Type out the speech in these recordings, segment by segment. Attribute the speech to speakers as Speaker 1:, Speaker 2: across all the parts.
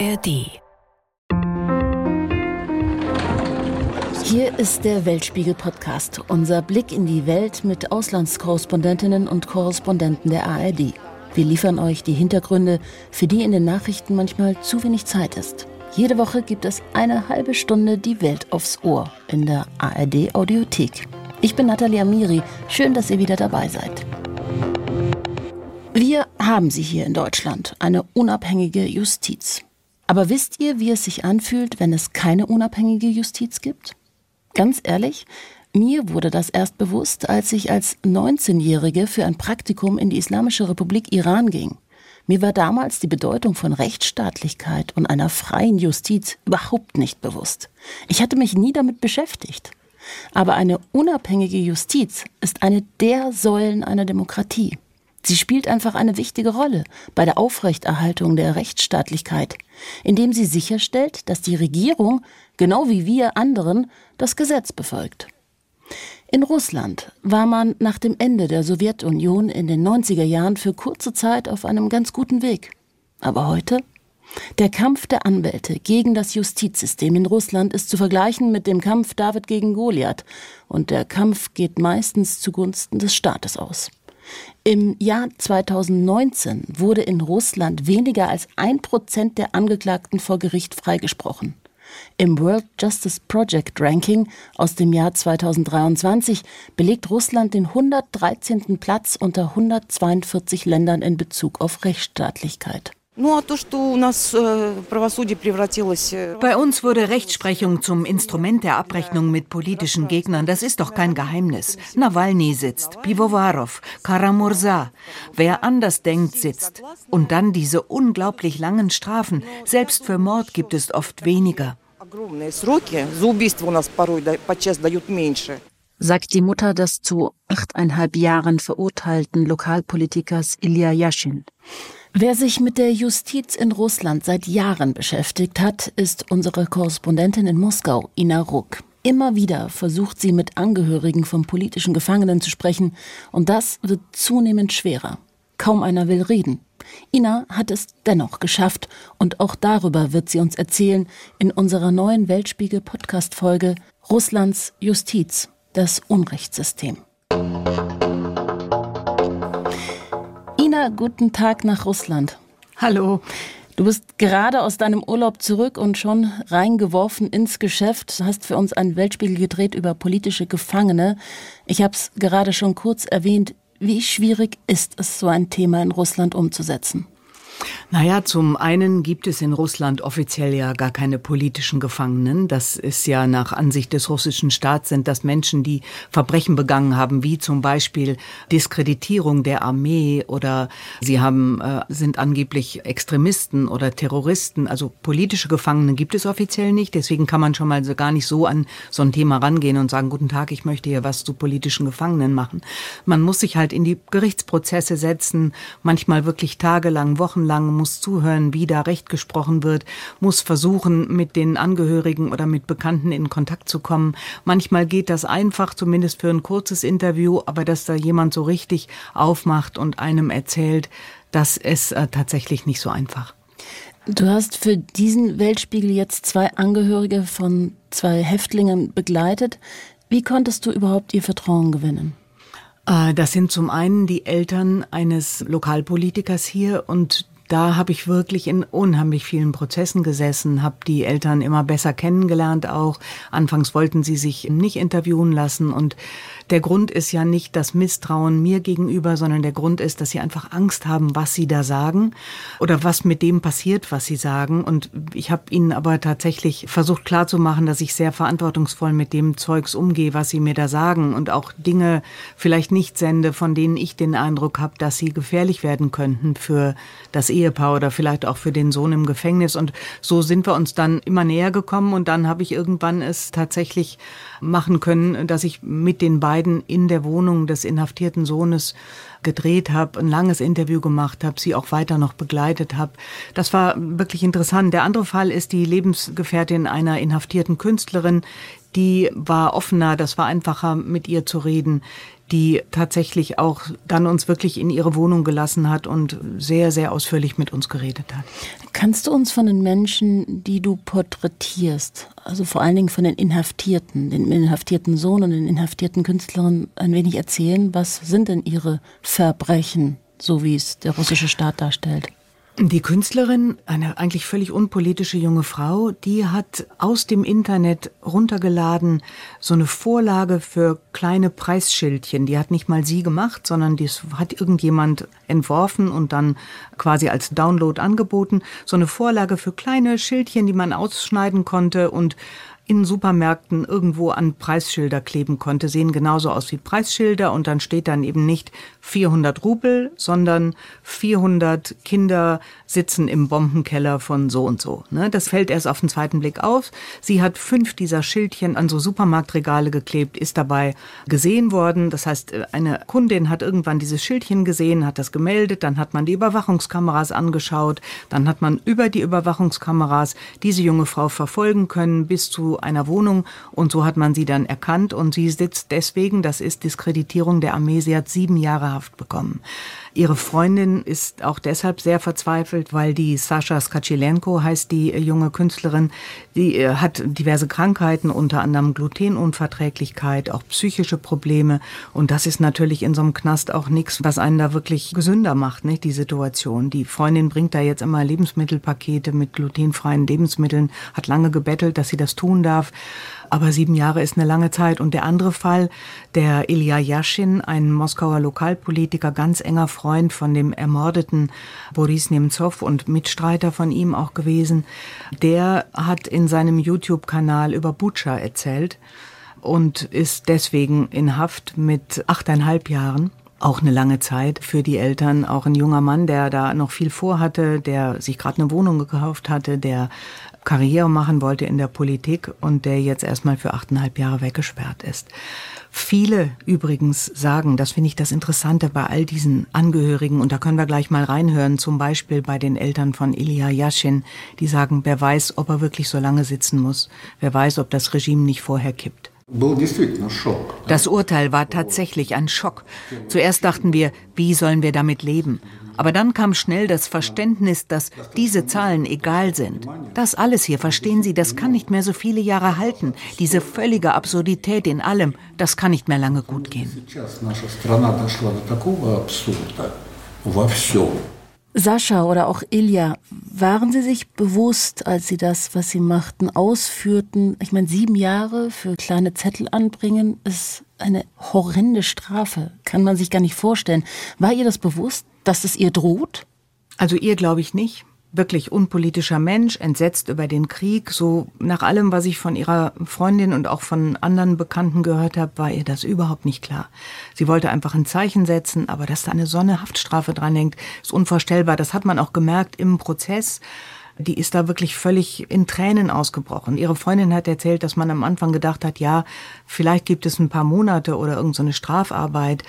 Speaker 1: ARD.
Speaker 2: Hier ist der Weltspiegel-Podcast, unser Blick in die Welt mit Auslandskorrespondentinnen und Korrespondenten der ARD. Wir liefern euch die Hintergründe, für die in den Nachrichten manchmal zu wenig Zeit ist. Jede Woche gibt es eine halbe Stunde die Welt aufs Ohr in der ARD Audiothek. Ich bin Nathalie Amiri. Schön, dass ihr wieder dabei seid. Wir haben sie hier in Deutschland, eine unabhängige Justiz. Aber wisst ihr, wie es sich anfühlt, wenn es keine unabhängige Justiz gibt? Ganz ehrlich, mir wurde das erst bewusst, als ich als 19-Jährige für ein Praktikum in die Islamische Republik Iran ging. Mir war damals die Bedeutung von Rechtsstaatlichkeit und einer freien Justiz überhaupt nicht bewusst. Ich hatte mich nie damit beschäftigt. Aber eine unabhängige Justiz ist eine der Säulen einer Demokratie. Sie spielt einfach eine wichtige Rolle bei der Aufrechterhaltung der Rechtsstaatlichkeit, indem sie sicherstellt, dass die Regierung, genau wie wir anderen, das Gesetz befolgt. In Russland war man nach dem Ende der Sowjetunion in den 90er Jahren für kurze Zeit auf einem ganz guten Weg. Aber heute? Der Kampf der Anwälte gegen das Justizsystem in Russland ist zu vergleichen mit dem Kampf David gegen Goliath, und der Kampf geht meistens zugunsten des Staates aus. Im Jahr 2019 wurde in Russland weniger als ein Prozent der Angeklagten vor Gericht freigesprochen. Im World Justice Project Ranking aus dem Jahr 2023 belegt Russland den 113. Platz unter 142 Ländern in Bezug auf Rechtsstaatlichkeit.
Speaker 3: Э, Bei
Speaker 1: uns wurde Rechtsprechung zum Instrument der Abrechnung mit politischen Gegnern. Das ist doch kein Geheimnis. Nawalny sitzt, Pivovarov, Karamursa. Wer anders denkt, sitzt. Und dann diese unglaublich langen Strafen. Selbst für Mord gibt es oft weniger.
Speaker 2: Sagt die Mutter des zu achteinhalb Jahren verurteilten Lokalpolitikers Ilya Yashin. Wer sich mit der Justiz in Russland seit Jahren beschäftigt hat, ist unsere Korrespondentin in Moskau, Ina Ruck. Immer wieder versucht sie mit Angehörigen von politischen Gefangenen zu sprechen, und das wird zunehmend schwerer. Kaum einer will reden. Ina hat es dennoch geschafft, und auch darüber wird sie uns erzählen in unserer neuen Weltspiegel-Podcast-Folge Russlands Justiz, das Unrechtssystem. Ina, guten Tag nach Russland.
Speaker 4: Hallo.
Speaker 2: Du bist gerade aus deinem Urlaub zurück und schon reingeworfen ins Geschäft. Du hast für uns einen Weltspiegel gedreht über politische Gefangene. Ich habe es gerade schon kurz erwähnt. Wie schwierig ist es, so ein Thema in Russland umzusetzen?
Speaker 4: Naja, zum einen gibt es in Russland offiziell ja gar keine politischen Gefangenen. Das ist ja nach Ansicht des russischen Staats sind das Menschen, die Verbrechen begangen haben, wie zum Beispiel Diskreditierung der Armee oder sie haben, äh, sind angeblich Extremisten oder Terroristen. Also politische Gefangene gibt es offiziell nicht. Deswegen kann man schon mal so gar nicht so an so ein Thema rangehen und sagen, guten Tag, ich möchte hier was zu politischen Gefangenen machen. Man muss sich halt in die Gerichtsprozesse setzen, manchmal wirklich tagelang, wochenlang lang, muss zuhören, wie da Recht gesprochen wird, muss versuchen, mit den Angehörigen oder mit Bekannten in Kontakt zu kommen. Manchmal geht das einfach, zumindest für ein kurzes Interview, aber dass da jemand so richtig aufmacht und einem erzählt, das ist äh, tatsächlich nicht so einfach.
Speaker 2: Du hast für diesen Weltspiegel jetzt zwei Angehörige von zwei Häftlingen begleitet. Wie konntest du überhaupt ihr Vertrauen gewinnen?
Speaker 4: Äh, das sind zum einen die Eltern eines Lokalpolitikers hier und da habe ich wirklich in unheimlich vielen Prozessen gesessen, habe die Eltern immer besser kennengelernt auch. Anfangs wollten sie sich nicht interviewen lassen und der Grund ist ja nicht das Misstrauen mir gegenüber, sondern der Grund ist, dass sie einfach Angst haben, was sie da sagen oder was mit dem passiert, was sie sagen. Und ich habe ihnen aber tatsächlich versucht klarzumachen, dass ich sehr verantwortungsvoll mit dem Zeugs umgehe, was sie mir da sagen und auch Dinge vielleicht nicht sende, von denen ich den Eindruck habe, dass sie gefährlich werden könnten für das Ehepaar oder vielleicht auch für den Sohn im Gefängnis. Und so sind wir uns dann immer näher gekommen und dann habe ich irgendwann es tatsächlich machen können, dass ich mit den beiden in der Wohnung des inhaftierten Sohnes gedreht habe, ein langes Interview gemacht habe, sie auch weiter noch begleitet habe. Das war wirklich interessant. Der andere Fall ist die Lebensgefährtin einer inhaftierten Künstlerin, die war offener, das war einfacher mit ihr zu reden. die tatsächlich auch dann uns wirklich in ihre Wohnung gelassen hat und sehr, sehr ausführlich mit uns geredet hat.
Speaker 2: Kannst du uns von den Menschen, die du porträtierst, also vor allen Dingen von den Inhaftierten, den inhaftierten Sohn und den inhaftierten Künstlerinnen, ein wenig erzählen? Was sind denn ihre Verbrechen, so wie es der russische Staat darstellt?
Speaker 4: Die Künstlerin, eine eigentlich völlig unpolitische junge Frau, die hat aus dem Internet runtergeladen so eine Vorlage für kleine Preisschildchen. Die hat nicht mal sie gemacht, sondern das hat irgendjemand entworfen und dann quasi als Download angeboten. So eine Vorlage für kleine Schildchen, die man ausschneiden konnte und in Supermärkten irgendwo an Preisschilder kleben konnte, sehen genauso aus wie Preisschilder und dann steht dann eben nicht 400 Rubel, sondern 400 Kinder sitzen im Bombenkeller von so und so. Ne? Das fällt erst auf den zweiten Blick auf. Sie hat fünf dieser Schildchen an so Supermarktregale geklebt, ist dabei gesehen worden. Das heißt, eine Kundin hat irgendwann dieses Schildchen gesehen, hat das gemeldet, dann hat man die Überwachungskameras angeschaut, dann hat man über die Überwachungskameras diese junge Frau verfolgen können bis zu einer Wohnung und so hat man sie dann erkannt und sie sitzt deswegen, das ist Diskreditierung der Armee, sie hat sieben Jahre Haft bekommen. Ihre Freundin ist auch deshalb sehr verzweifelt, weil die Sascha Skacilenko heißt die junge Künstlerin, die äh, hat diverse Krankheiten, unter anderem Glutenunverträglichkeit, auch psychische Probleme und das ist natürlich in so einem Knast auch nichts, was einen da wirklich gesünder macht, nicht die Situation. Die Freundin bringt da jetzt immer Lebensmittelpakete mit glutenfreien Lebensmitteln, hat lange gebettelt, dass sie das tun darf. Aber sieben Jahre ist eine lange Zeit. Und der andere Fall, der Ilya Yashin, ein Moskauer Lokalpolitiker, ganz enger Freund von dem ermordeten Boris Nemtsov und Mitstreiter von ihm auch gewesen, der hat in seinem YouTube-Kanal über Butscha erzählt und ist deswegen in Haft mit achteinhalb Jahren auch eine lange Zeit für die Eltern. Auch ein junger Mann, der da noch viel vorhatte, der sich gerade eine Wohnung gekauft hatte, der Karriere machen wollte in der Politik und der jetzt erstmal für achteinhalb Jahre weggesperrt ist. Viele übrigens sagen, das finde ich das Interessante bei all diesen Angehörigen, und da können wir gleich mal reinhören, zum Beispiel bei den Eltern von Ilya Yashin, die sagen, wer weiß, ob er wirklich so lange sitzen muss, wer weiß, ob das Regime nicht vorher kippt. Das Urteil war tatsächlich ein Schock. Zuerst dachten wir, wie sollen wir damit leben? Aber dann kam schnell das Verständnis, dass diese Zahlen egal sind. Das alles hier, verstehen Sie, das kann nicht mehr so viele Jahre halten. Diese völlige Absurdität in allem, das kann nicht mehr lange gut gehen.
Speaker 2: Sascha oder auch Ilja, waren Sie sich bewusst, als Sie das, was Sie machten, ausführten? Ich meine, sieben Jahre für kleine Zettel anbringen ist eine horrende Strafe. Kann man sich gar nicht vorstellen. War ihr das bewusst, dass es ihr droht?
Speaker 4: Also ihr glaube ich nicht wirklich unpolitischer Mensch, entsetzt über den Krieg. So nach allem, was ich von ihrer Freundin und auch von anderen Bekannten gehört habe, war ihr das überhaupt nicht klar. Sie wollte einfach ein Zeichen setzen, aber dass da eine Sonne Haftstrafe dranhängt, ist unvorstellbar. Das hat man auch gemerkt im Prozess. Die ist da wirklich völlig in Tränen ausgebrochen. Ihre Freundin hat erzählt, dass man am Anfang gedacht hat, ja, vielleicht gibt es ein paar Monate oder irgendeine so Strafarbeit.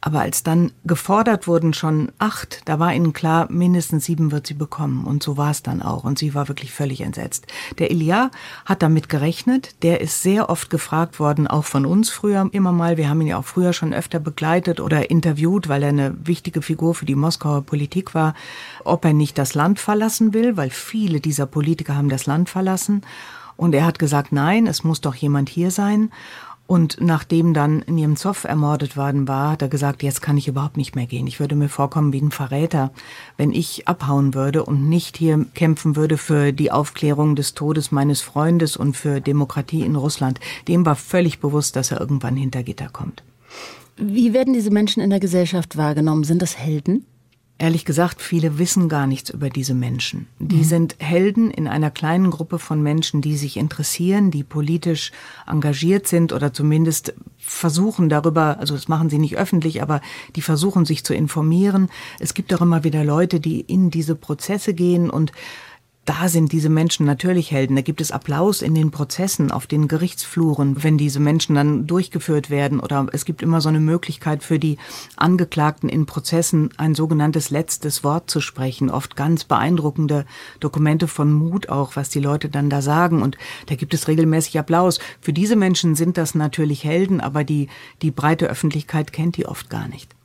Speaker 4: Aber als dann gefordert wurden schon acht, da war ihnen klar, mindestens sieben wird sie bekommen. Und so war es dann auch. Und sie war wirklich völlig entsetzt. Der Elia hat damit gerechnet. Der ist sehr oft gefragt worden, auch von uns früher immer mal. Wir haben ihn ja auch früher schon öfter begleitet oder interviewt, weil er eine wichtige Figur für die Moskauer Politik war, ob er nicht das Land verlassen will, weil viele dieser Politiker haben das Land verlassen. Und er hat gesagt, nein, es muss doch jemand hier sein. Und nachdem dann Niemzow ermordet worden war, hat er gesagt, jetzt kann ich überhaupt nicht mehr gehen. Ich würde mir vorkommen wie ein Verräter, wenn ich abhauen würde und nicht hier kämpfen würde für die Aufklärung des Todes meines Freundes und für Demokratie in Russland. Dem war völlig bewusst, dass er irgendwann hinter Gitter kommt.
Speaker 2: Wie werden diese Menschen in der Gesellschaft wahrgenommen? Sind das Helden?
Speaker 4: Ehrlich gesagt, viele wissen gar nichts über diese Menschen. Die mhm. sind Helden in einer kleinen Gruppe von Menschen, die sich interessieren, die politisch engagiert sind oder zumindest versuchen darüber, also das machen sie nicht öffentlich, aber die versuchen sich zu informieren. Es gibt auch immer wieder Leute, die in diese Prozesse gehen und da sind diese Menschen natürlich Helden. Da gibt es Applaus in den Prozessen, auf den Gerichtsfluren, wenn diese Menschen dann durchgeführt werden. Oder es gibt immer so eine Möglichkeit für die Angeklagten in Prozessen ein sogenanntes letztes Wort zu sprechen. Oft ganz beeindruckende Dokumente von Mut auch, was die Leute dann da sagen. Und da gibt es regelmäßig Applaus. Für diese Menschen sind das natürlich Helden, aber die, die breite Öffentlichkeit kennt die oft gar nicht.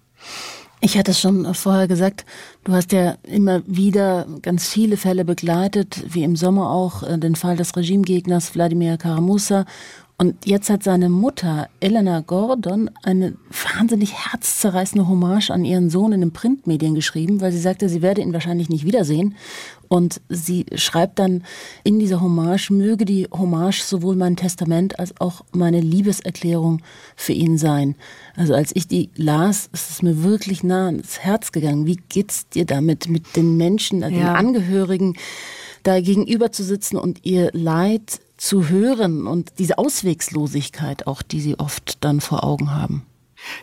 Speaker 2: Ich hatte es schon vorher gesagt, du hast ja immer wieder ganz viele Fälle begleitet, wie im Sommer auch äh, den Fall des Regimegegners Wladimir Karamusa. Und jetzt hat seine Mutter, Elena Gordon, eine wahnsinnig herzzerreißende Hommage an ihren Sohn in den Printmedien geschrieben, weil sie sagte, sie werde ihn wahrscheinlich nicht wiedersehen. Und sie schreibt dann in dieser Hommage, möge die Hommage sowohl mein Testament als auch meine Liebeserklärung für ihn sein. Also als ich die las, ist es mir wirklich nah ans Herz gegangen. Wie geht's dir damit, mit den Menschen, ja. den Angehörigen da gegenüber zu sitzen und ihr Leid zu hören und diese Auswegslosigkeit auch, die sie oft dann vor Augen haben?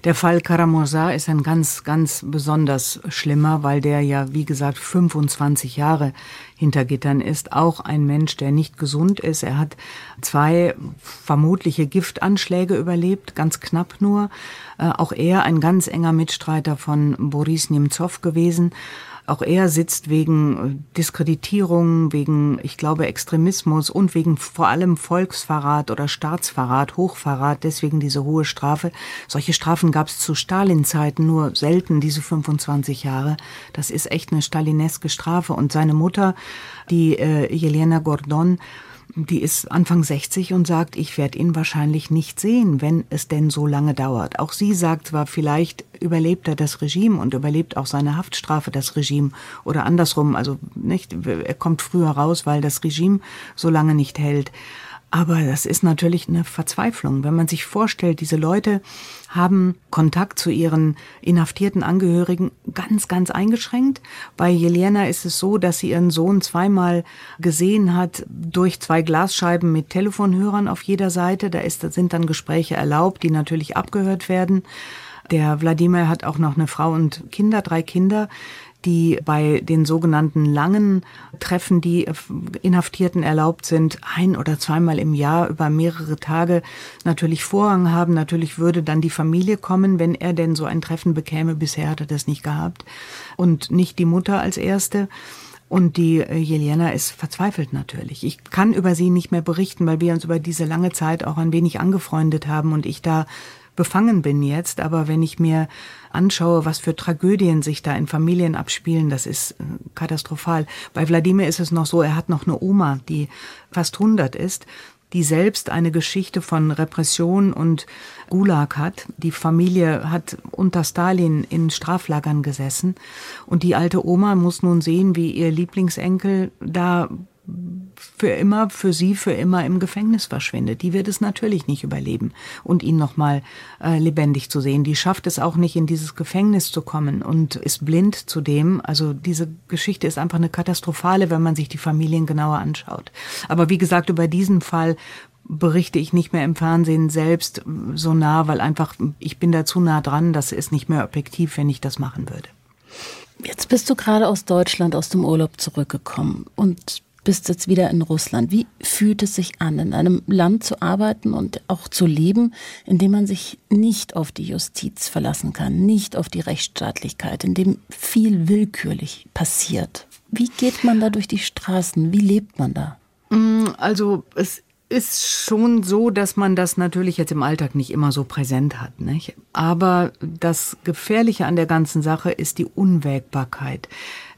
Speaker 4: Der Fall Karamursa ist ein ganz, ganz besonders schlimmer, weil der ja, wie gesagt, 25 Jahre hinter Gittern ist. Auch ein Mensch, der nicht gesund ist. Er hat zwei vermutliche Giftanschläge überlebt, ganz knapp nur. Äh, auch er ein ganz enger Mitstreiter von Boris Nemtsov gewesen. Auch er sitzt wegen äh, Diskreditierung, wegen, ich glaube, Extremismus und wegen vor allem Volksverrat oder Staatsverrat, Hochverrat, deswegen diese hohe Strafe. Solche Strafen gab es zu Stalin-Zeiten nur selten, diese 25 Jahre. Das ist echt eine stalineske Strafe. Und seine Mutter, die äh, Jelena Gordon, die ist Anfang 60 und sagt, ich werde ihn wahrscheinlich nicht sehen, wenn es denn so lange dauert. Auch sie sagt zwar, vielleicht überlebt er das Regime und überlebt auch seine Haftstrafe das Regime oder andersrum, also nicht, er kommt früher raus, weil das Regime so lange nicht hält. Aber das ist natürlich eine Verzweiflung, wenn man sich vorstellt, diese Leute haben Kontakt zu ihren inhaftierten Angehörigen ganz, ganz eingeschränkt. Bei Jelena ist es so, dass sie ihren Sohn zweimal gesehen hat durch zwei Glasscheiben mit Telefonhörern auf jeder Seite. Da ist, sind dann Gespräche erlaubt, die natürlich abgehört werden. Der Wladimir hat auch noch eine Frau und Kinder, drei Kinder die bei den sogenannten langen Treffen, die Inhaftierten erlaubt sind, ein oder zweimal im Jahr über mehrere Tage natürlich Vorrang haben. Natürlich würde dann die Familie kommen, wenn er denn so ein Treffen bekäme. Bisher hat er das nicht gehabt. Und nicht die Mutter als erste. Und die äh, Jelena ist verzweifelt natürlich. Ich kann über sie nicht mehr berichten, weil wir uns über diese lange Zeit auch ein wenig angefreundet haben und ich da befangen bin jetzt. Aber wenn ich mir anschaue, was für Tragödien sich da in Familien abspielen, das ist äh, katastrophal. Bei Wladimir ist es noch so, er hat noch eine Oma, die fast 100 ist, die selbst eine Geschichte von Repression und Gulag hat. Die Familie hat unter Stalin in Straflagern gesessen und die alte Oma muss nun sehen, wie ihr Lieblingsenkel da für immer, für sie für immer im Gefängnis verschwindet. Die wird es natürlich nicht überleben und ihn nochmal äh, lebendig zu sehen. Die schafft es auch nicht, in dieses Gefängnis zu kommen und ist blind zudem. Also diese Geschichte ist einfach eine katastrophale, wenn man sich die Familien genauer anschaut. Aber wie gesagt, über diesen Fall berichte ich nicht mehr im Fernsehen selbst so nah, weil einfach ich bin da zu nah dran. Das ist nicht mehr objektiv, wenn ich das machen würde.
Speaker 2: Jetzt bist du gerade aus Deutschland, aus dem Urlaub zurückgekommen und bist jetzt wieder in Russland. Wie fühlt es sich an, in einem Land zu arbeiten und auch zu leben, in dem man sich nicht auf die Justiz verlassen kann, nicht auf die Rechtsstaatlichkeit, in dem viel willkürlich passiert? Wie geht man da durch die Straßen? Wie lebt man da?
Speaker 4: Mm, also es ist schon so, dass man das natürlich jetzt im Alltag nicht immer so präsent hat. Nicht? Aber das Gefährliche an der ganzen Sache ist die Unwägbarkeit.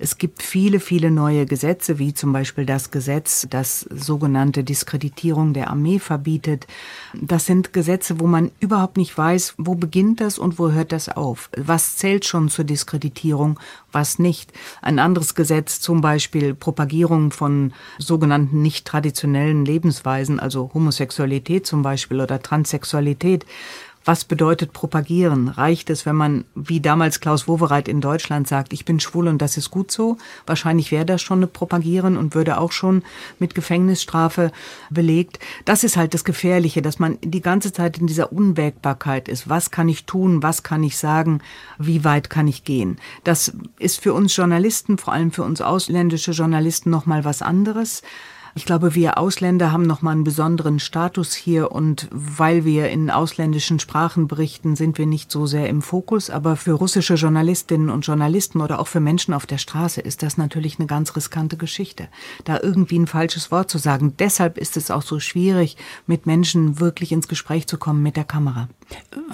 Speaker 4: Es gibt viele, viele neue Gesetze, wie zum Beispiel das Gesetz, das sogenannte Diskreditierung der Armee verbietet. Das sind Gesetze, wo man überhaupt nicht weiß, wo beginnt das und wo hört das auf. Was zählt schon zur Diskreditierung, was nicht. Ein anderes Gesetz, zum Beispiel Propagierung von sogenannten nicht traditionellen Lebensweisen, also Homosexualität zum Beispiel oder Transsexualität, was bedeutet propagieren? Reicht es, wenn man, wie damals Klaus Wowereit in Deutschland sagt, ich bin schwul und das ist gut so? Wahrscheinlich wäre das schon eine Propagieren und würde auch schon mit Gefängnisstrafe belegt. Das ist halt das Gefährliche, dass man die ganze Zeit in dieser Unwägbarkeit ist. Was kann ich tun? Was kann ich sagen? Wie weit kann ich gehen? Das ist für uns Journalisten, vor allem für uns ausländische Journalisten noch mal was anderes. Ich glaube, wir Ausländer haben noch mal einen besonderen Status hier und weil wir in ausländischen Sprachen berichten, sind wir nicht so sehr im Fokus. Aber für russische Journalistinnen und Journalisten oder auch für Menschen auf der Straße ist das natürlich eine ganz riskante Geschichte, da irgendwie ein falsches Wort zu sagen. Deshalb ist es auch so schwierig, mit Menschen wirklich ins Gespräch zu kommen mit der Kamera.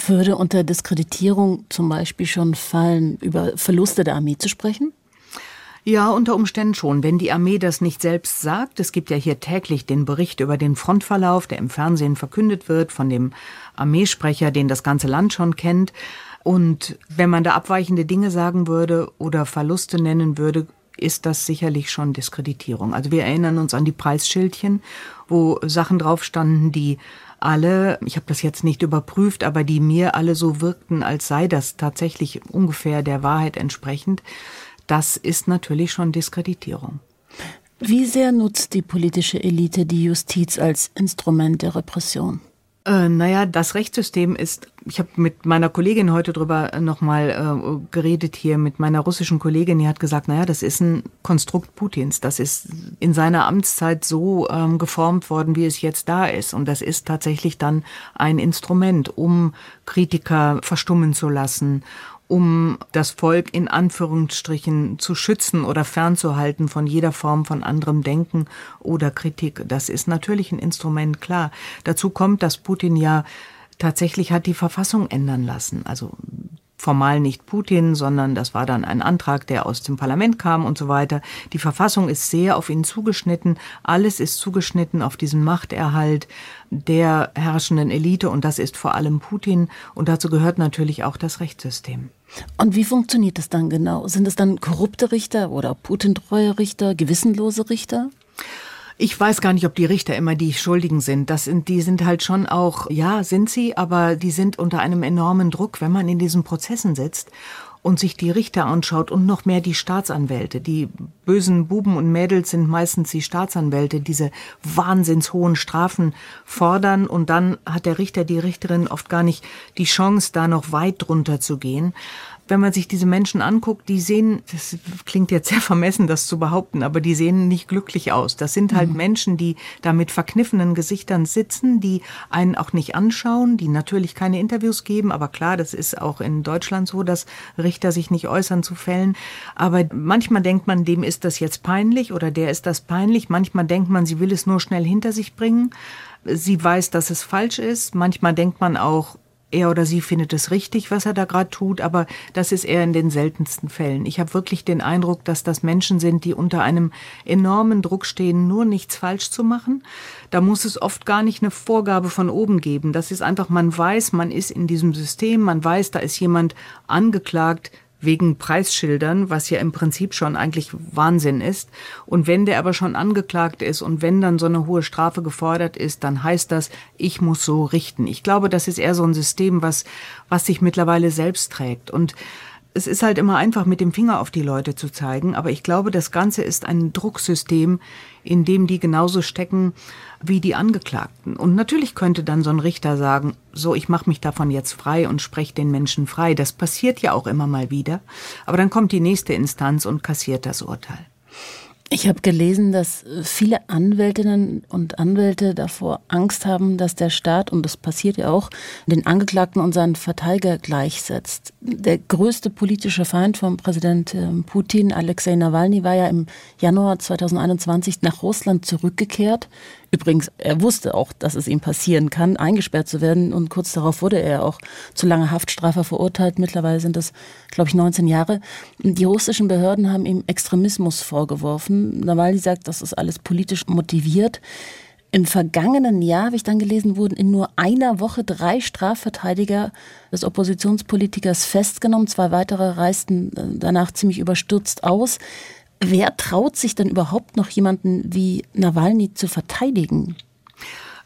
Speaker 2: Würde unter Diskreditierung zum Beispiel schon fallen, über Verluste der Armee zu sprechen?
Speaker 4: Ja, unter Umständen schon. Wenn die Armee das nicht selbst sagt, es gibt ja hier täglich den Bericht über den Frontverlauf, der im Fernsehen verkündet wird von dem Armeesprecher, den das ganze Land schon kennt. Und wenn man da abweichende Dinge sagen würde oder Verluste nennen würde, ist das sicherlich schon Diskreditierung. Also wir erinnern uns an die Preisschildchen, wo Sachen drauf standen, die alle, ich habe das jetzt nicht überprüft, aber die mir alle so wirkten, als sei das tatsächlich ungefähr der Wahrheit entsprechend. Das ist natürlich schon Diskreditierung.
Speaker 2: Wie sehr nutzt die politische Elite die Justiz als Instrument der Repression?
Speaker 4: Äh, naja, das Rechtssystem ist, ich habe mit meiner Kollegin heute drüber nochmal äh, geredet hier, mit meiner russischen Kollegin, die hat gesagt, naja, das ist ein Konstrukt Putins. Das ist in seiner Amtszeit so ähm, geformt worden, wie es jetzt da ist. Und das ist tatsächlich dann ein Instrument, um Kritiker verstummen zu lassen, um das Volk in Anführungsstrichen zu schützen oder fernzuhalten von jeder Form von anderem Denken oder Kritik. Das ist natürlich ein Instrument, klar. Dazu kommt, dass Putin ja tatsächlich hat die Verfassung ändern lassen. Also formal nicht Putin, sondern das war dann ein Antrag, der aus dem Parlament kam und so weiter. Die Verfassung ist sehr auf ihn zugeschnitten. Alles ist zugeschnitten auf diesen Machterhalt der herrschenden Elite und das ist vor allem Putin und dazu gehört natürlich auch das Rechtssystem.
Speaker 2: Und wie funktioniert das dann genau? Sind es dann korrupte Richter oder Putin-treue Richter, gewissenlose Richter?
Speaker 4: Ich weiß gar nicht, ob die Richter immer die Schuldigen sind. Das sind, die sind halt schon auch, ja, sind sie, aber die sind unter einem enormen Druck, wenn man in diesen Prozessen sitzt und sich die Richter anschaut und noch mehr die Staatsanwälte. Die bösen Buben und Mädels sind meistens die Staatsanwälte, diese wahnsinns hohen Strafen fordern und dann hat der Richter, die Richterin oft gar nicht die Chance, da noch weit drunter zu gehen wenn man sich diese Menschen anguckt, die sehen, das klingt jetzt sehr vermessen, das zu behaupten, aber die sehen nicht glücklich aus. Das sind halt mhm. Menschen, die da mit verkniffenen Gesichtern sitzen, die einen auch nicht anschauen, die natürlich keine Interviews geben, aber klar, das ist auch in Deutschland so, dass Richter sich nicht äußern zu Fällen. Aber manchmal denkt man, dem ist das jetzt peinlich oder der ist das peinlich. Manchmal denkt man, sie will es nur schnell hinter sich bringen. Sie weiß, dass es falsch ist. Manchmal denkt man auch, er oder sie findet es richtig, was er da gerade tut, aber das ist eher in den seltensten Fällen. Ich habe wirklich den Eindruck, dass das Menschen sind, die unter einem enormen Druck stehen, nur nichts falsch zu machen. Da muss es oft gar nicht eine Vorgabe von oben geben. Das ist einfach, man weiß, man ist in diesem System, man weiß, da ist jemand angeklagt, wegen Preisschildern, was ja im Prinzip schon eigentlich Wahnsinn ist. Und wenn der aber schon angeklagt ist und wenn dann so eine hohe Strafe gefordert ist, dann heißt das, ich muss so richten. Ich glaube, das ist eher so ein System, was, was sich mittlerweile selbst trägt. Und es ist halt immer einfach, mit dem Finger auf die Leute zu zeigen, aber ich glaube, das Ganze ist ein Drucksystem, in dem die genauso stecken wie die Angeklagten. Und natürlich könnte dann so ein Richter sagen, so, ich mache mich davon jetzt frei und spreche den Menschen frei. Das passiert ja auch immer mal wieder. Aber dann kommt die nächste Instanz und kassiert das Urteil.
Speaker 2: Ich habe gelesen, dass viele Anwältinnen und Anwälte davor Angst haben, dass der Staat, und das passiert ja auch, den Angeklagten und seinen Verteidiger gleichsetzt. Der größte politische Feind von Präsident ähm, Putin, Alexei Nawalny, war ja im Januar 2021 nach Russland zurückgekehrt. Übrigens, er wusste auch, dass es ihm passieren kann, eingesperrt zu werden. Und kurz darauf wurde er auch zu langer Haftstrafe verurteilt. Mittlerweile sind das, glaube ich, 19 Jahre. Die russischen Behörden haben ihm Extremismus vorgeworfen. Nawalny sagt, das ist alles politisch motiviert. Im vergangenen Jahr, habe ich dann gelesen, wurden in nur einer Woche drei Strafverteidiger des Oppositionspolitikers festgenommen. Zwei weitere reisten äh, danach ziemlich überstürzt aus. Wer traut sich denn überhaupt noch jemanden wie Nawalny zu verteidigen?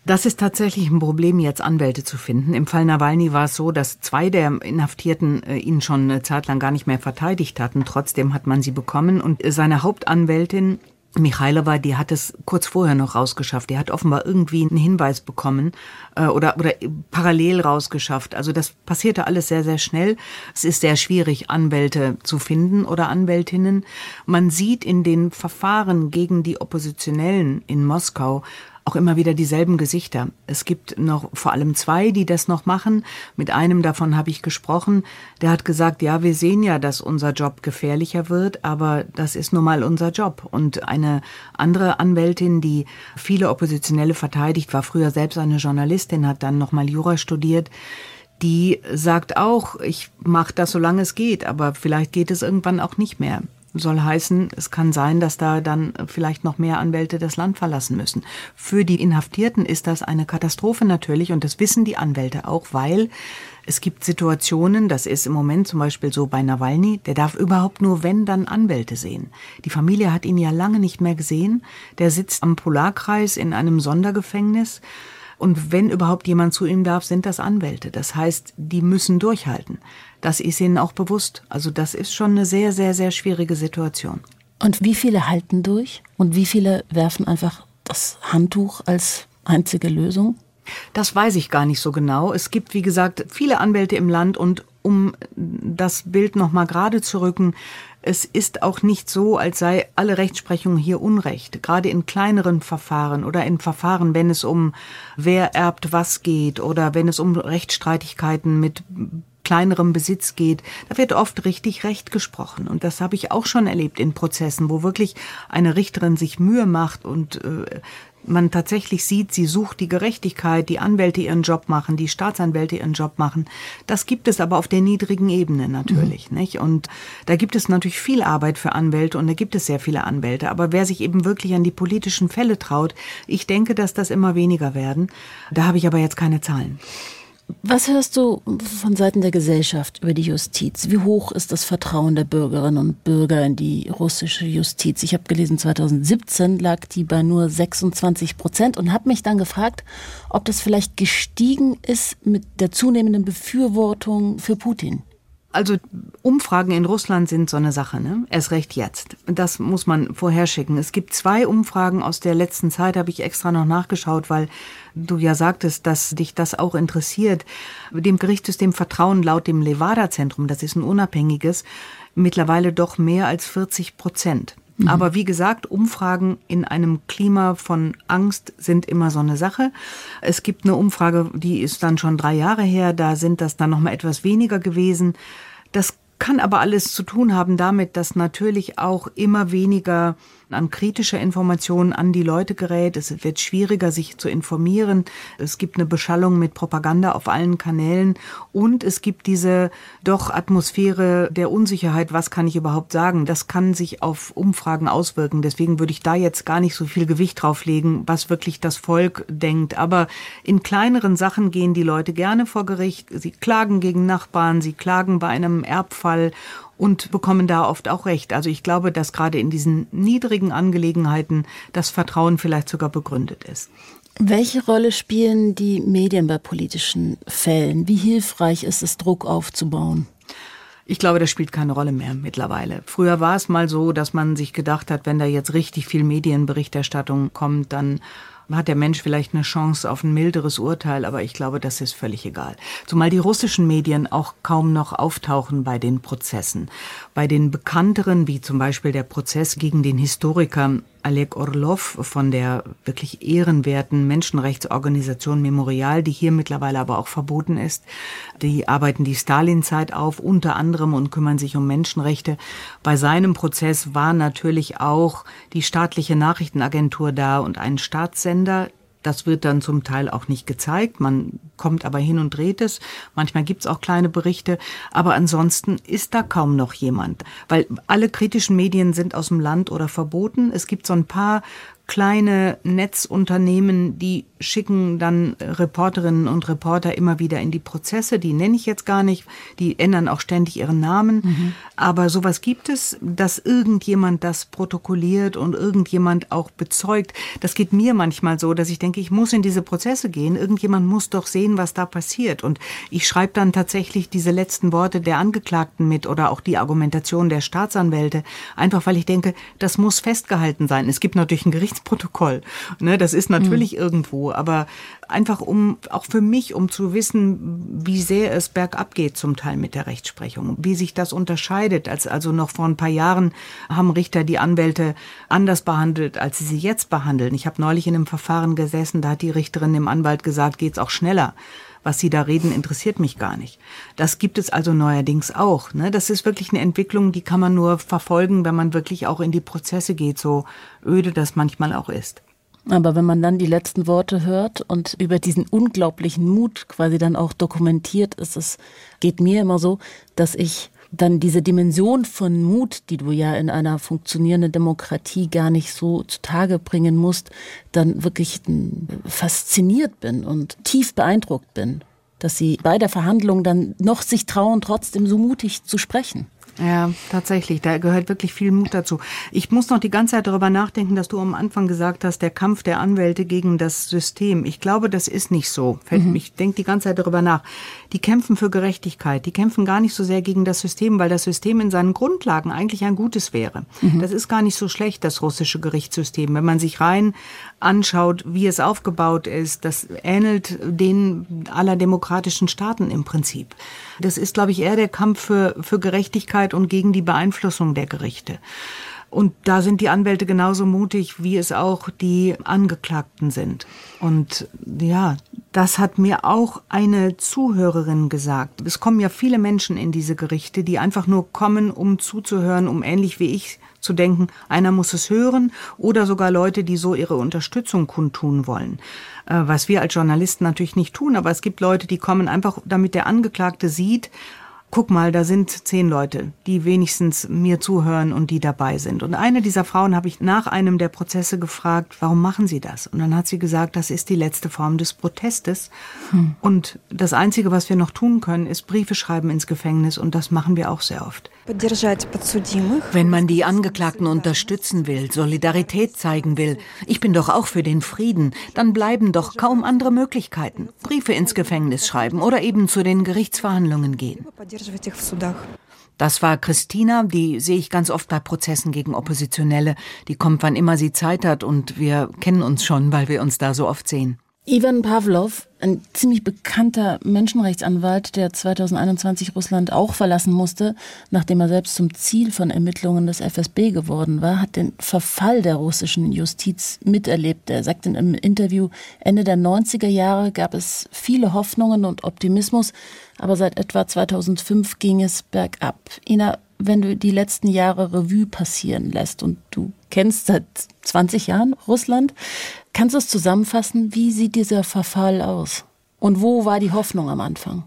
Speaker 4: Das ist tatsächlich ein Problem, jetzt Anwälte zu finden. Im Fall Nawalny war es so, dass zwei der Inhaftierten äh, ihn schon eine Zeit lang gar nicht mehr verteidigt hatten. Trotzdem hat man sie bekommen und seine Hauptanwältin Michailova, die hat es kurz vorher noch rausgeschafft. Die hat offenbar irgendwie einen Hinweis bekommen äh, oder, oder parallel rausgeschafft. Also das passierte alles sehr, sehr schnell. Es ist sehr schwierig, Anwälte zu finden oder Anwältinnen. Man sieht in den Verfahren gegen die Oppositionellen in Moskau auch immer wieder dieselben Gesichter. Es gibt noch vor allem zwei, die das noch machen. Mit einem davon habe ich gesprochen. Der hat gesagt, ja, wir sehen ja, dass unser Job gefährlicher wird, aber das ist nun mal unser Job. Und eine andere Anwältin, die viele Oppositionelle verteidigt, war früher selbst eine Journalistin, hat dann nochmal Jura studiert die sagt auch, ich mache das, solange es geht, aber vielleicht geht es irgendwann auch nicht mehr soll heißen, es kann sein, dass da dann vielleicht noch mehr Anwälte das Land verlassen müssen. Für die Inhaftierten ist das eine Katastrophe natürlich und das wissen die Anwälte auch, weil es gibt Situationen, das ist im Moment zum Beispiel so bei Nawalny, der darf überhaupt nur, wenn, dann Anwälte sehen. Die Familie hat ihn ja lange nicht mehr gesehen. Der sitzt am Polarkreis in einem Sondergefängnis. Und wenn überhaupt jemand zu ihm darf, sind das Anwälte. Das heißt, die müssen durchhalten. Das ist ihnen auch bewusst. Also das ist schon eine sehr, sehr, sehr schwierige Situation.
Speaker 2: Und wie viele halten durch und wie viele werfen einfach das Handtuch als einzige Lösung?
Speaker 4: Das weiß ich gar nicht so genau. Es gibt, wie gesagt, viele Anwälte im Land und um das Bild noch mal gerade zu rücken, es ist auch nicht so, als sei alle Rechtsprechung hier Unrecht. Gerade in kleineren Verfahren oder in Verfahren, wenn es um wer erbt was geht oder wenn es um Rechtsstreitigkeiten mit kleinerem Besitz geht, da wird oft richtig Recht gesprochen. Und das habe ich auch schon erlebt in Prozessen, wo wirklich eine Richterin sich Mühe macht und äh, man tatsächlich sieht, sie sucht die Gerechtigkeit, die Anwälte ihren Job machen, die Staatsanwälte ihren Job machen. Das gibt es aber auf der niedrigen Ebene natürlich, mhm. nicht? Und da gibt es natürlich viel Arbeit für Anwälte und da gibt es sehr viele Anwälte. Aber wer sich eben wirklich an die politischen Fälle traut, ich denke, dass das immer weniger werden. Da habe ich aber jetzt keine Zahlen.
Speaker 2: Was hörst du von Seiten der Gesellschaft über die Justiz? Wie hoch ist das Vertrauen der Bürgerinnen und Bürger in die russische Justiz? Ich habe gelesen, 2017 lag die bei nur 26 Prozent und habe mich dann gefragt, ob das vielleicht gestiegen ist mit der zunehmenden Befürwortung für Putin.
Speaker 4: Also Umfragen in Russland sind so eine Sache, ne? Erst recht jetzt. Das muss man vorherschicken. Es gibt zwei Umfragen aus der letzten Zeit, habe ich extra noch nachgeschaut, weil du ja sagtest, dass dich das auch interessiert. Dem Gerichtssystem vertrauen laut dem Levada-Zentrum, das ist ein unabhängiges, mittlerweile doch mehr als 40 Prozent. Mhm. Aber wie gesagt, Umfragen in einem Klima von Angst sind immer so eine Sache. Es gibt eine Umfrage, die ist dann schon drei Jahre her, da sind das dann noch mal etwas weniger gewesen. Das kann aber alles zu tun haben damit, dass natürlich auch immer weniger an kritischer Information an die Leute gerät. Es wird schwieriger, sich zu informieren. Es gibt eine Beschallung mit Propaganda auf allen Kanälen und es gibt diese doch Atmosphäre der Unsicherheit. Was kann ich überhaupt sagen? Das kann sich auf Umfragen auswirken. Deswegen würde ich da jetzt gar nicht so viel Gewicht drauf legen, was wirklich das Volk denkt. Aber in kleineren Sachen gehen die Leute gerne vor Gericht. Sie klagen gegen Nachbarn, sie klagen bei einem Erbfall und bekommen da oft auch recht. Also ich glaube, dass gerade in diesen niedrigen Angelegenheiten das Vertrauen vielleicht sogar begründet ist.
Speaker 2: Welche Rolle spielen die Medien bei politischen Fällen? Wie hilfreich ist es, Druck aufzubauen?
Speaker 4: Ich glaube, das spielt keine Rolle mehr mittlerweile. Früher war es mal so, dass man sich gedacht hat, wenn da jetzt richtig viel Medienberichterstattung kommt, dann hat der Mensch vielleicht eine Chance auf ein milderes Urteil, aber ich glaube, das ist völlig egal. Zumal die russischen Medien auch kaum noch auftauchen bei den Prozessen. Bei den bekannteren, wie zum Beispiel der Prozess gegen den Historiker Oleg Orlov von der wirklich ehrenwerten Menschenrechtsorganisation Memorial, die hier mittlerweile aber auch verboten ist. Die arbeiten die Stalin-Zeit auf, unter anderem und kümmern sich um Menschenrechte. Bei seinem Prozess war natürlich auch die staatliche Nachrichtenagentur da und ein Staatssender, das wird dann zum Teil auch nicht gezeigt. Man kommt aber hin und dreht es. Manchmal gibt's auch kleine Berichte. Aber ansonsten ist da kaum noch jemand. Weil alle kritischen Medien sind aus dem Land oder verboten. Es gibt so ein paar kleine Netzunternehmen, die schicken dann Reporterinnen und Reporter immer wieder in die Prozesse. Die nenne ich jetzt gar nicht. Die ändern auch ständig ihren Namen. Mhm. Aber sowas gibt es, dass irgendjemand das protokolliert und irgendjemand auch bezeugt. Das geht mir manchmal so, dass ich denke, ich muss in diese Prozesse gehen. Irgendjemand muss doch sehen, was da passiert. Und ich schreibe dann tatsächlich diese letzten Worte der Angeklagten mit oder auch die Argumentation der Staatsanwälte. Einfach weil ich denke, das muss festgehalten sein. Es gibt natürlich ein Gerichtsprotokoll. Ne, das ist natürlich mhm. irgendwo aber einfach um, auch für mich, um zu wissen, wie sehr es bergab geht zum Teil mit der Rechtsprechung, wie sich das unterscheidet. Als also noch vor ein paar Jahren haben Richter die Anwälte anders behandelt, als sie sie jetzt behandeln. Ich habe neulich in einem Verfahren gesessen, da hat die Richterin dem Anwalt gesagt, geht's auch schneller was Sie da reden, interessiert mich gar nicht. Das gibt es also neuerdings auch. Ne? Das ist wirklich eine Entwicklung, die kann man nur verfolgen, wenn man wirklich auch in die Prozesse geht, so öde das manchmal auch ist.
Speaker 2: Aber wenn man dann die letzten Worte hört und über diesen unglaublichen Mut quasi dann auch dokumentiert, ist es, geht mir immer so, dass ich dann diese Dimension von Mut, die du ja in einer funktionierenden Demokratie gar nicht so zutage bringen musst, dann wirklich fasziniert bin und tief beeindruckt bin, dass sie bei der Verhandlung dann noch sich trauen, trotzdem so mutig zu sprechen.
Speaker 4: Ja, tatsächlich. Da gehört wirklich viel Mut dazu. Ich muss noch die ganze Zeit darüber nachdenken, dass du am Anfang gesagt hast, der Kampf der Anwälte gegen das System. Ich glaube, das ist nicht so. Mhm. Ich denke die ganze Zeit darüber nach. Die kämpfen für Gerechtigkeit. Die kämpfen gar nicht so sehr gegen das System, weil das System in seinen Grundlagen eigentlich ein gutes wäre. Mhm. Das ist gar nicht so schlecht, das russische Gerichtssystem. Wenn man sich rein anschaut, wie es aufgebaut ist, das ähnelt den aller demokratischen Staaten im Prinzip. Das ist, glaube ich, eher der Kampf für, für Gerechtigkeit und gegen die Beeinflussung der Gerichte. Und da sind die Anwälte genauso mutig, wie es auch die Angeklagten sind. Und ja, das hat mir auch eine Zuhörerin gesagt. Es kommen ja viele Menschen in diese Gerichte, die einfach nur kommen, um zuzuhören, um ähnlich wie ich zu denken, einer muss es hören oder sogar Leute, die so ihre Unterstützung kundtun wollen. Äh, was wir als Journalisten natürlich nicht tun, aber es gibt Leute, die kommen einfach, damit der Angeklagte sieht, guck mal, da sind zehn Leute, die wenigstens mir zuhören und die dabei sind. Und eine dieser Frauen habe ich nach einem der Prozesse gefragt, warum machen Sie das? Und dann hat sie gesagt, das ist die letzte Form des Protestes. Hm. Und das Einzige, was wir noch tun können, ist Briefe schreiben ins Gefängnis und das machen wir auch sehr oft.
Speaker 1: Wenn man die Angeklagten unterstützen will, Solidarität zeigen will, ich bin doch auch für den Frieden, dann bleiben doch kaum andere Möglichkeiten. Briefe ins Gefängnis schreiben oder eben zu den Gerichtsverhandlungen gehen. Das war Christina, die sehe ich ganz oft bei Prozessen gegen Oppositionelle. Die kommt, wann immer sie Zeit hat und wir kennen uns schon, weil wir uns da so oft sehen.
Speaker 2: Ivan Pavlov, ein ziemlich bekannter Menschenrechtsanwalt, der 2021 Russland auch verlassen musste, nachdem er selbst zum Ziel von Ermittlungen des FSB geworden war, hat den Verfall der russischen Justiz miterlebt. Er sagt in einem Interview, Ende der 90er Jahre gab es viele Hoffnungen und Optimismus, aber seit etwa 2005 ging es bergab. Ina, wenn du die letzten Jahre Revue passieren lässt und du kennst seit 20 Jahren Russland, Kannst du es zusammenfassen? Wie sieht dieser Verfall aus? Und wo war die Hoffnung am Anfang?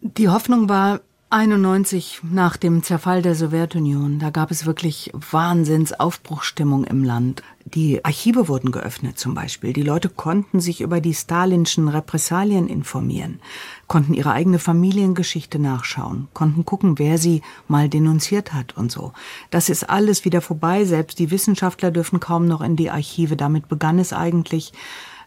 Speaker 4: Die Hoffnung war 91 nach dem Zerfall der Sowjetunion. Da gab es wirklich Wahnsinnsaufbruchstimmung im Land. Die Archive wurden geöffnet zum Beispiel. Die Leute konnten sich über die stalinschen Repressalien informieren, konnten ihre eigene Familiengeschichte nachschauen, konnten gucken, wer sie mal denunziert hat und so. Das ist alles wieder vorbei. Selbst die Wissenschaftler dürfen kaum noch in die Archive. Damit begann es eigentlich.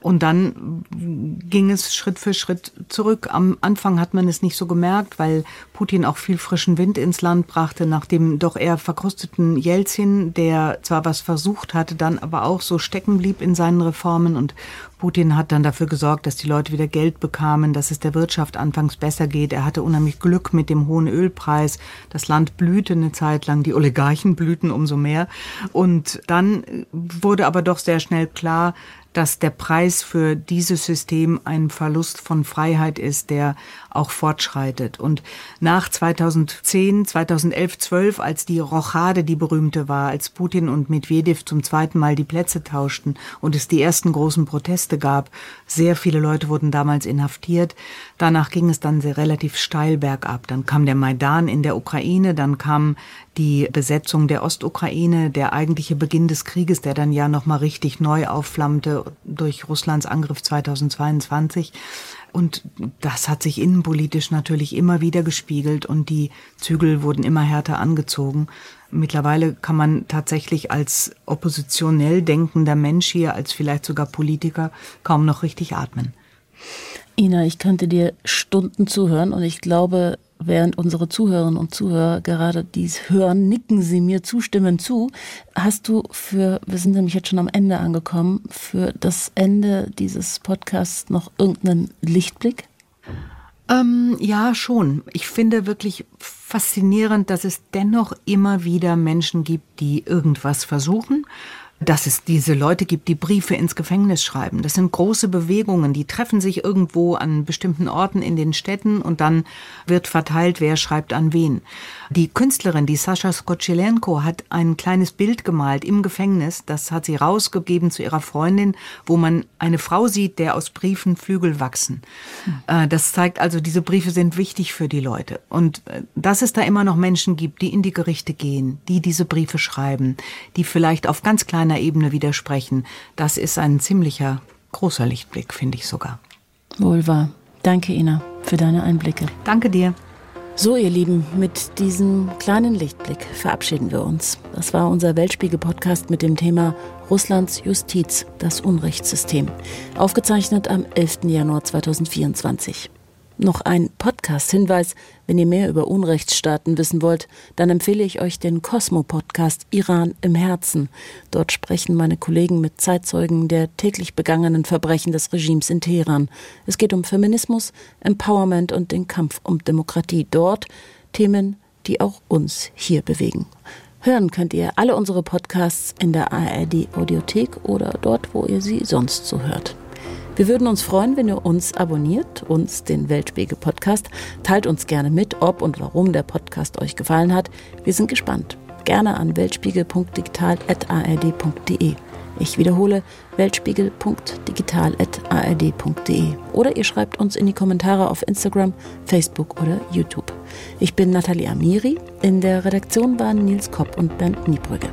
Speaker 4: Und dann ging es Schritt für Schritt zurück. Am Anfang hat man es nicht so gemerkt, weil Putin auch viel frischen Wind ins Land brachte, nach dem doch eher verkrusteten Jelzin, der zwar was versucht hatte, dann aber auch so stecken blieb in seinen Reformen. Und Putin hat dann dafür gesorgt, dass die Leute wieder Geld bekamen, dass es der Wirtschaft anfangs besser geht. Er hatte unheimlich Glück mit dem hohen Ölpreis. Das Land blühte eine Zeit lang, die Oligarchen blühten umso mehr. Und dann wurde aber doch sehr schnell klar, dass der Preis für dieses System ein Verlust von Freiheit ist, der auch fortschreitet. Und nach 2010, 2011, 12, als die Rochade die berühmte war, als Putin und Medvedev zum zweiten Mal die Plätze tauschten und es die ersten großen Proteste gab. Sehr viele Leute wurden damals inhaftiert. Danach ging es dann sehr relativ steil bergab. Dann kam der Maidan in der Ukraine, dann kam die Besetzung der Ostukraine, der eigentliche Beginn des Krieges, der dann ja noch mal richtig neu aufflammte durch Russlands Angriff 2022. Und das hat sich innenpolitisch natürlich immer wieder gespiegelt und die Zügel wurden immer härter angezogen. Mittlerweile kann man tatsächlich als oppositionell denkender Mensch hier, als vielleicht sogar Politiker, kaum noch richtig atmen.
Speaker 2: Ina, ich könnte dir Stunden zuhören und ich glaube, während unsere Zuhörerinnen und Zuhörer gerade dies hören, nicken sie mir zustimmend zu. Hast du für, wir sind nämlich jetzt schon am Ende angekommen, für das Ende dieses Podcasts noch irgendeinen Lichtblick?
Speaker 4: Ähm, ja, schon. Ich finde wirklich faszinierend, dass es dennoch immer wieder Menschen gibt, die irgendwas versuchen dass es diese Leute gibt, die Briefe ins Gefängnis schreiben. Das sind große Bewegungen, die treffen sich irgendwo an bestimmten Orten in den Städten und dann wird verteilt, wer schreibt an wen. Die Künstlerin, die Sascha Skocilenko, hat ein kleines Bild gemalt im Gefängnis, das hat sie rausgegeben zu ihrer Freundin, wo man eine Frau sieht, der aus Briefen Flügel wachsen. Hm. Das zeigt also, diese Briefe sind wichtig für die Leute. Und äh, dass es da immer noch Menschen gibt, die in die Gerichte gehen, die diese Briefe schreiben, die vielleicht auf ganz kleine einer Ebene widersprechen. Das ist ein ziemlicher großer Lichtblick, finde ich sogar.
Speaker 2: Wohl wahr. Danke, Ina, für deine Einblicke.
Speaker 4: Danke dir.
Speaker 2: So, ihr Lieben, mit diesem kleinen Lichtblick verabschieden wir uns. Das war unser Weltspiegel-Podcast mit dem Thema Russlands Justiz, das Unrechtssystem. Aufgezeichnet am 11. Januar 2024. Noch ein Podcast-Hinweis. Wenn ihr mehr über Unrechtsstaaten wissen wollt, dann empfehle ich euch den Cosmo-Podcast Iran im Herzen. Dort sprechen meine Kollegen mit Zeitzeugen der täglich begangenen Verbrechen des Regimes in Teheran. Es geht um Feminismus, Empowerment und den Kampf um Demokratie dort. Themen, die auch uns hier bewegen. Hören könnt ihr alle unsere Podcasts in der ARD Audiothek oder dort, wo ihr sie sonst so hört. Wir würden uns freuen, wenn ihr uns abonniert, uns den Weltspiegel Podcast. Teilt uns gerne mit, ob und warum der Podcast euch gefallen hat. Wir sind gespannt. Gerne an weltspiegel.digital.ard.de. Ich wiederhole weltspiegel.digital.ard.de. Oder ihr schreibt uns in die Kommentare auf Instagram, Facebook oder YouTube. Ich bin Nathalie Amiri. In der Redaktion waren Nils Kopp und Bernd Niebrügge.